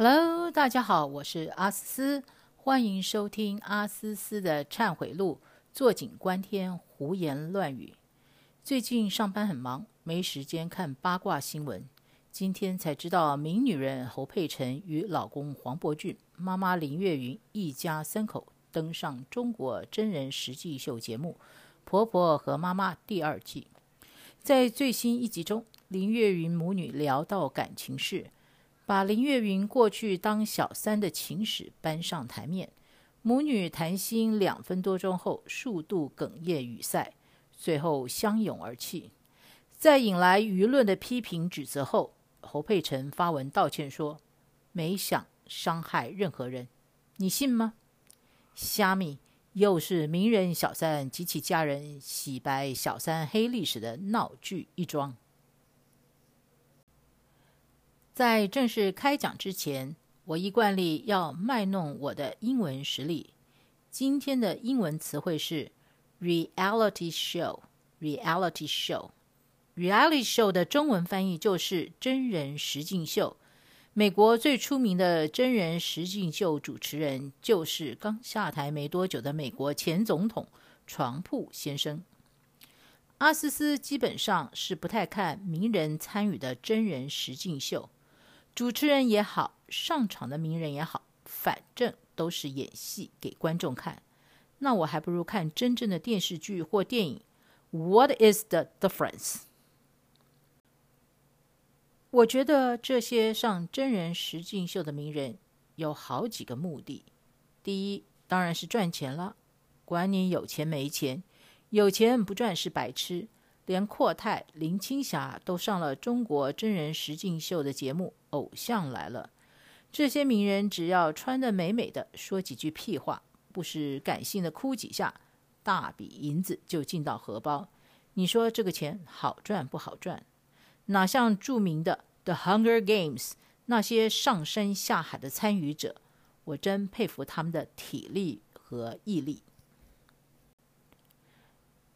Hello，大家好，我是阿思思，欢迎收听阿思思的忏悔录。坐井观天，胡言乱语。最近上班很忙，没时间看八卦新闻。今天才知道，名女人侯佩岑与老公黄伯俊、妈妈林月云一家三口登上中国真人实境秀节目《婆婆和妈妈》第二季。在最新一集中，林月云母女聊到感情事。把林月云过去当小三的情史搬上台面，母女谈心两分多钟后，数度哽咽语塞，最后相拥而泣。在引来舆论的批评指责后，侯佩岑发文道歉说：“没想伤害任何人，你信吗？”虾米又是名人小三及其家人洗白小三黑历史的闹剧一桩。在正式开讲之前，我一惯例要卖弄我的英文实力。今天的英文词汇是 “reality show”。reality show，reality show 的中文翻译就是真人实境秀。美国最出名的真人实境秀主持人就是刚下台没多久的美国前总统床铺先生。阿思思基本上是不太看名人参与的真人实境秀。主持人也好，上场的名人也好，反正都是演戏给观众看。那我还不如看真正的电视剧或电影。What is the difference？我觉得这些上真人实境秀的名人有好几个目的。第一，当然是赚钱了，管你有钱没钱，有钱不赚是白痴。连阔太、林青霞都上了中国真人实境秀的节目《偶像来了》。这些名人只要穿得美美的，说几句屁话，不是感性的哭几下，大笔银子就进到荷包。你说这个钱好赚不好赚？哪像著名的《The Hunger Games》那些上山下海的参与者，我真佩服他们的体力和毅力。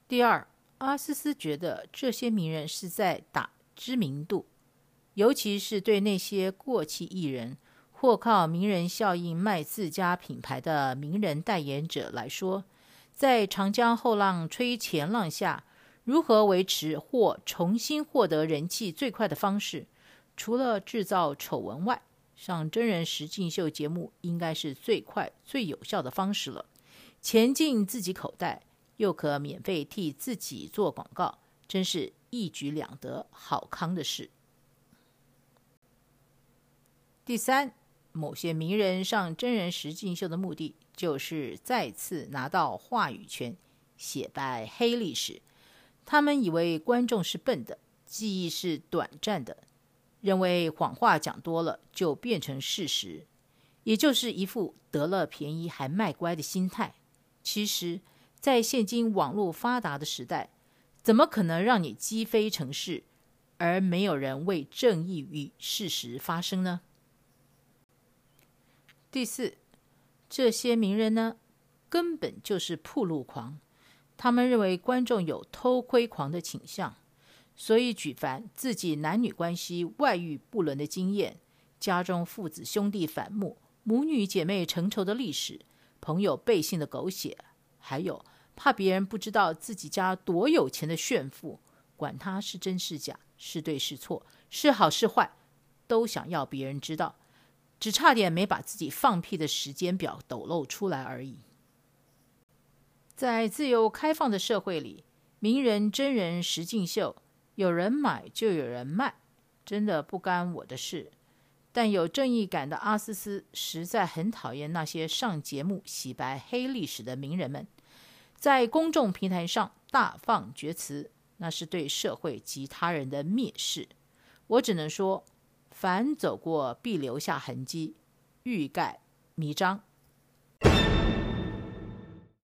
第二。阿思思觉得这些名人是在打知名度，尤其是对那些过气艺人或靠名人效应卖自家品牌的名人代言者来说，在长江后浪推前浪下，如何维持或重新获得人气最快的方式，除了制造丑闻外，上真人实境秀节目应该是最快最有效的方式了，钱进自己口袋。又可免费替自己做广告，真是一举两得，好康的事。第三，某些名人上真人实境秀的目的，就是再次拿到话语权，写白黑历史。他们以为观众是笨的，记忆是短暂的，认为谎话讲多了就变成事实，也就是一副得了便宜还卖乖的心态。其实。在现今网络发达的时代，怎么可能让你击飞城市，而没有人为正义与事实发声呢？第四，这些名人呢，根本就是铺路狂，他们认为观众有偷窥狂的倾向，所以举凡自己男女关系外遇不伦的经验，家中父子兄弟反目、母女姐妹成仇的历史，朋友背信的狗血，还有。怕别人不知道自己家多有钱的炫富，管他是真是假，是对是错，是好是坏，都想要别人知道，只差点没把自己放屁的时间表抖露出来而已。在自由开放的社会里，名人真人实境秀，有人买就有人卖，真的不干我的事。但有正义感的阿思思实在很讨厌那些上节目洗白黑历史的名人们。在公众平台上大放厥词，那是对社会及他人的蔑视。我只能说，凡走过必留下痕迹，欲盖弥彰。